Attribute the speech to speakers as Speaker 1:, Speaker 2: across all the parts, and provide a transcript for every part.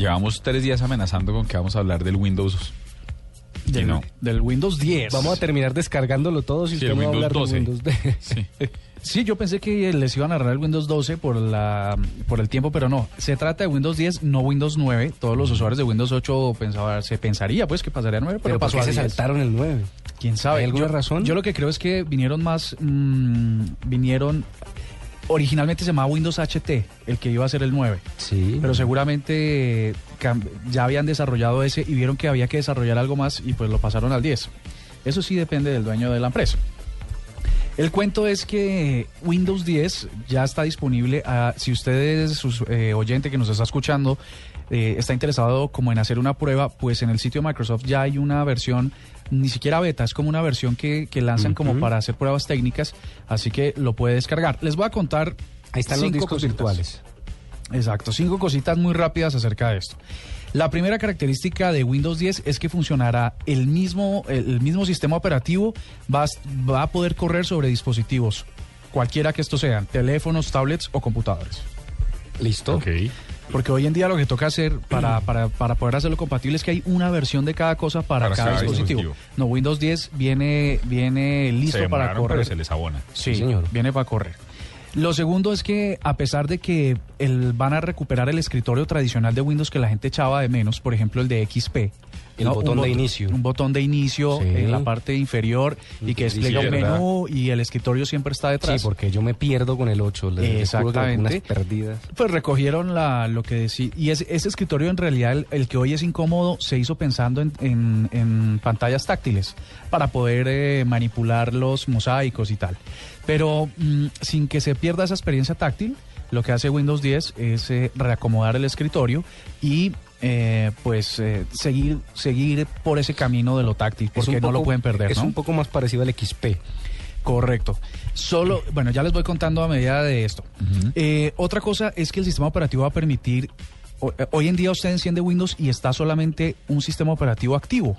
Speaker 1: Llevamos tres días amenazando con que vamos a hablar del Windows. Y
Speaker 2: Del,
Speaker 1: no.
Speaker 2: del Windows 10.
Speaker 3: Vamos a terminar descargándolo todo si
Speaker 1: Sí,
Speaker 3: usted
Speaker 1: el
Speaker 3: no va a hablar
Speaker 1: 12.
Speaker 3: de Windows 10.
Speaker 1: Sí.
Speaker 2: Sí, yo pensé que les iban a narrar el Windows 12 por la por el tiempo, pero no. Se trata de Windows 10, no Windows 9. Todos los usuarios de Windows 8 pensaba, se pensaría pues que pasaría a 9, pero,
Speaker 3: Pero ¿por
Speaker 2: pasó
Speaker 3: qué
Speaker 2: a
Speaker 3: se
Speaker 2: 10.
Speaker 3: saltaron el 9?
Speaker 2: ¿Quién sabe?
Speaker 3: ¿Hay alguna
Speaker 2: Yo-
Speaker 3: razón?
Speaker 2: Yo lo que creo es que vinieron más, mm, vinieron, originalmente se llamaba Windows HT, el que iba a ser el 9.
Speaker 3: Sí.
Speaker 2: Pero seguramente eh, ya habían desarrollado ese y vieron que había que desarrollar algo más y pues lo pasaron al 10. Eso sí depende del dueño de la empresa. El cuento es que Windows 10 ya está disponible. a- si usted es sus- eh, oyente que nos está escuchando, eh, está interesado como en hacer una prueba, pues en el sitio de Microsoft ya hay una versión, ni siquiera beta, es como una versión que, que lanzan como para hacer pruebas técnicas, así que lo puede descargar. Les voy a contar.
Speaker 3: Ahí están los discos
Speaker 2: cositas.
Speaker 3: virtuales.
Speaker 2: Exacto, cinco cositas muy rápidas acerca de esto. La primera característica de Windows 10 es que funcionará el mismo, el mismo sistema operativo, va, a- va a poder correr sobre dispositivos, cualquiera que estos sean, teléfonos, tablets o computadores.
Speaker 3: ¿Listo?
Speaker 1: Ok.
Speaker 2: Porque hoy en día lo que toca hacer para, para, para poder hacerlo compatible es que hay una versión de cada cosa para,
Speaker 1: Para
Speaker 2: cada,
Speaker 1: cada
Speaker 2: dispositivo.
Speaker 1: dispositivo.
Speaker 2: No, Windows 10 viene, viene listo
Speaker 1: se
Speaker 2: para correr.
Speaker 1: pero se les abona.
Speaker 2: Sí,
Speaker 3: Sí, señor.
Speaker 2: viene para correr. Lo segundo es que a pesar de que el, van a recuperar el escritorio tradicional de Windows que la gente echaba de menos, por ejemplo el de XP.
Speaker 3: El botón
Speaker 2: Un
Speaker 3: de
Speaker 2: bot-
Speaker 3: inicio.
Speaker 2: Un botón de inicio
Speaker 3: Sí.
Speaker 2: en la parte inferior y que
Speaker 3: Sí,
Speaker 2: despliega un menú y el escritorio siempre está
Speaker 3: Sí,
Speaker 2: detrás.
Speaker 3: porque yo me pierdo con el 8. Les, les
Speaker 2: Exactamente.
Speaker 3: unas perdidas.
Speaker 2: Pues recogieron la, lo que decía. Y ese, ese escritorio, en realidad, el, el que hoy es incómodo, se hizo pensando en, en- en pantallas táctiles para poder eh, manipular los mosaicos y tal. Pero mm, sin que se pierda esa experiencia táctil, lo que hace Windows 10 es eh, reacomodar el escritorio y. eh, pues eh, seguir seguir por ese camino de lo táctil porque no lo pueden perder
Speaker 3: Es
Speaker 2: ¿no?
Speaker 3: un poco más parecido al XP.
Speaker 2: Correcto. Solo, bueno, ya les voy contando a medida de esto. Eh, otra cosa es que el sistema operativo va a permitir, hoy en día usted enciende Windows y está solamente un sistema operativo activo.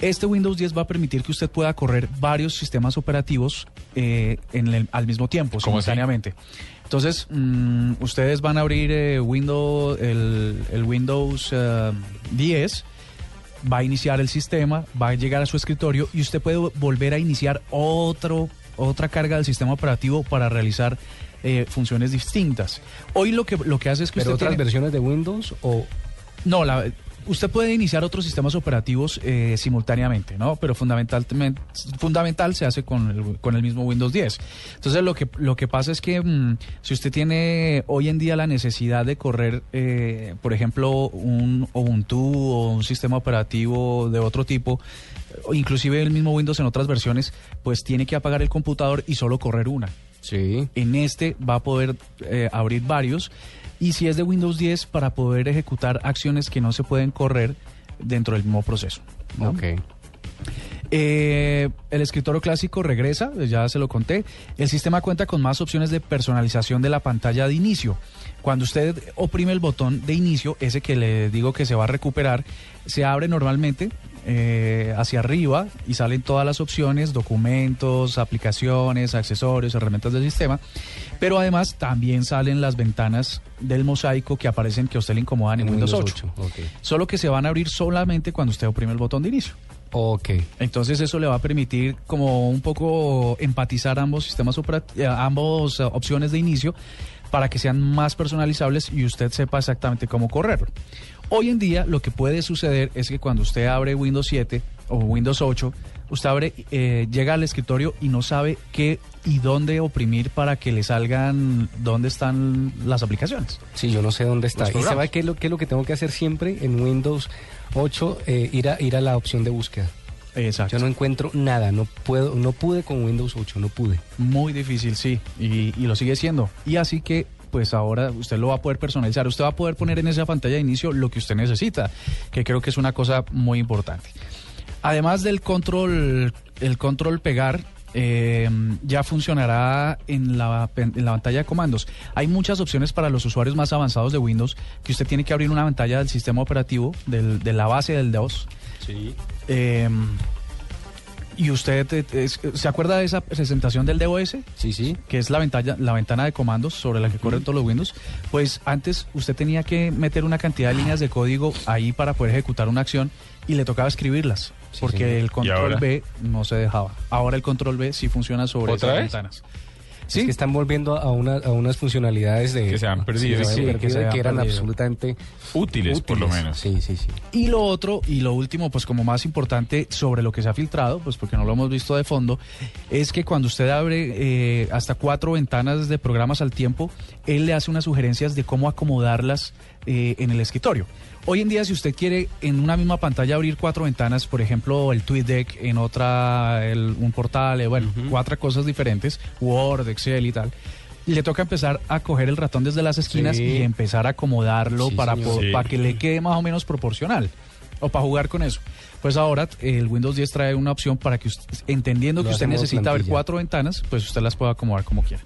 Speaker 2: Este Windows 10 va a permitir que usted pueda correr varios sistemas operativos eh, en el- al mismo tiempo, simultáneamente. Entonces, mm, ustedes van a abrir eh, Windows, el, el Windows eh, 10 va a iniciar el sistema, va a llegar a su escritorio y usted puede volver a iniciar otro, otra carga del sistema operativo para realizar eh, funciones distintas. Hoy lo que, lo que hace es que
Speaker 3: Pero
Speaker 2: usted
Speaker 3: otras
Speaker 2: tiene-
Speaker 3: versiones de Windows o
Speaker 2: no, la, usted puede iniciar otros sistemas operativos eh, simultáneamente, ¿no? Pero fundamentalmente, fundamental se hace con el, con el mismo Windows 10. Entonces lo que, lo que pasa es que mm, si usted tiene hoy en día la necesidad de correr, eh, por ejemplo, un Ubuntu o un sistema operativo de otro tipo, inclusive el mismo Windows en otras versiones, pues tiene que apagar el computador y solo correr una.
Speaker 3: Sí.
Speaker 2: En este va a poder eh, abrir varios. Y si es de Windows 10, para poder ejecutar acciones que no se pueden correr dentro del mismo proceso. ¿no?
Speaker 3: Ok.
Speaker 2: Eh, el escritorio clásico regresa, ya se lo conté. El sistema cuenta con más opciones de personalización de la pantalla de inicio. Cuando usted oprime el botón de inicio, ese que le digo que se va a recuperar, se abre normalmente eh, hacia arriba y salen todas las opciones, documentos, aplicaciones, accesorios, herramientas del sistema. Pero además también salen las ventanas del mosaico que aparecen que a usted le incomodan en, Windows, 8.
Speaker 3: Ok.
Speaker 2: Solo que se van a abrir solamente cuando usted oprime el botón de inicio.
Speaker 3: Ok.
Speaker 2: Entonces eso le va a permitir como un poco empatizar ambos sistemas eh, ambos eh, opciones de inicio para que sean más personalizables y usted sepa exactamente cómo correrlo. Hoy en día lo que puede suceder es que cuando usted abre Windows 7 o Windows 8, usted abre, eh, llega al escritorio y no sabe qué y dónde oprimir para que le salgan dónde están las aplicaciones.
Speaker 3: Sí, yo no sé dónde está. ¿Y sabe qué es, lo, qué es lo que tengo que hacer siempre en Windows 8? Eh, ir, a, ir a la opción de búsqueda.
Speaker 2: Exacto.
Speaker 3: Yo no encuentro nada, no puedo, no pude con Windows 8, no pude.
Speaker 2: Muy difícil, sí, y, y lo sigue siendo. Y así que, pues ahora usted lo va a poder personalizar. Usted va a poder poner en esa pantalla de inicio lo que usted necesita, que creo que es una cosa muy importante. Además del control, el control pegar, eh, ya funcionará en la, en la pantalla de comandos. Hay muchas opciones para los usuarios más avanzados de Windows que usted tiene que abrir una pantalla del sistema operativo, del- de la base del DOS.
Speaker 3: Sí.
Speaker 2: Eh, ¿Y usted eh, es- se acuerda de esa presentación del DOS?
Speaker 3: Sí, sí.
Speaker 2: que es la ventana, la ventana de comandos sobre la que corren todos los Windows, pues antes usted tenía que meter una cantidad de líneas de código ahí para poder ejecutar una acción y le tocaba escribirlas,
Speaker 3: Sí,
Speaker 2: porque
Speaker 3: señor.
Speaker 2: el
Speaker 1: ¿Y
Speaker 2: control? B no se dejaba. Ahora el control B sí funciona sobre
Speaker 1: ¿Otra
Speaker 2: esas
Speaker 1: vez?
Speaker 2: ventanas.
Speaker 3: Es que están volviendo a, una- a unas funcionalidades de,
Speaker 1: Que se han perdido,
Speaker 3: que,
Speaker 2: sí, se han
Speaker 3: eran
Speaker 2: perdido.
Speaker 3: absolutamente
Speaker 1: Útiles, por lo menos.
Speaker 3: Sí, sí, sí.
Speaker 2: Y lo otro, y lo último, pues como más importante sobre lo que se ha filtrado, pues porque no lo hemos visto de fondo, es que cuando usted abre eh, hasta cuatro ventanas de programas al tiempo, él le hace unas sugerencias de cómo acomodarlas eh, en el escritorio. Hoy en día, si usted quiere en una misma pantalla abrir cuatro ventanas, por ejemplo, el TweetDeck, en otra el- un portal, eh, bueno, cuatro cosas diferentes, Word, Excel y tal, le toca empezar a coger el ratón desde las esquinas
Speaker 3: Sí.
Speaker 2: y empezar a acomodarlo
Speaker 3: Sí,
Speaker 2: para,
Speaker 1: Sí.
Speaker 2: para que le quede más o menos proporcional o para jugar con eso. Pues ahora el Windows 10 trae una opción para que usted, entendiendo
Speaker 3: Lo
Speaker 2: que usted necesita ver
Speaker 3: plantilla.
Speaker 2: cuatro ventanas, pues usted las pueda acomodar como quiera.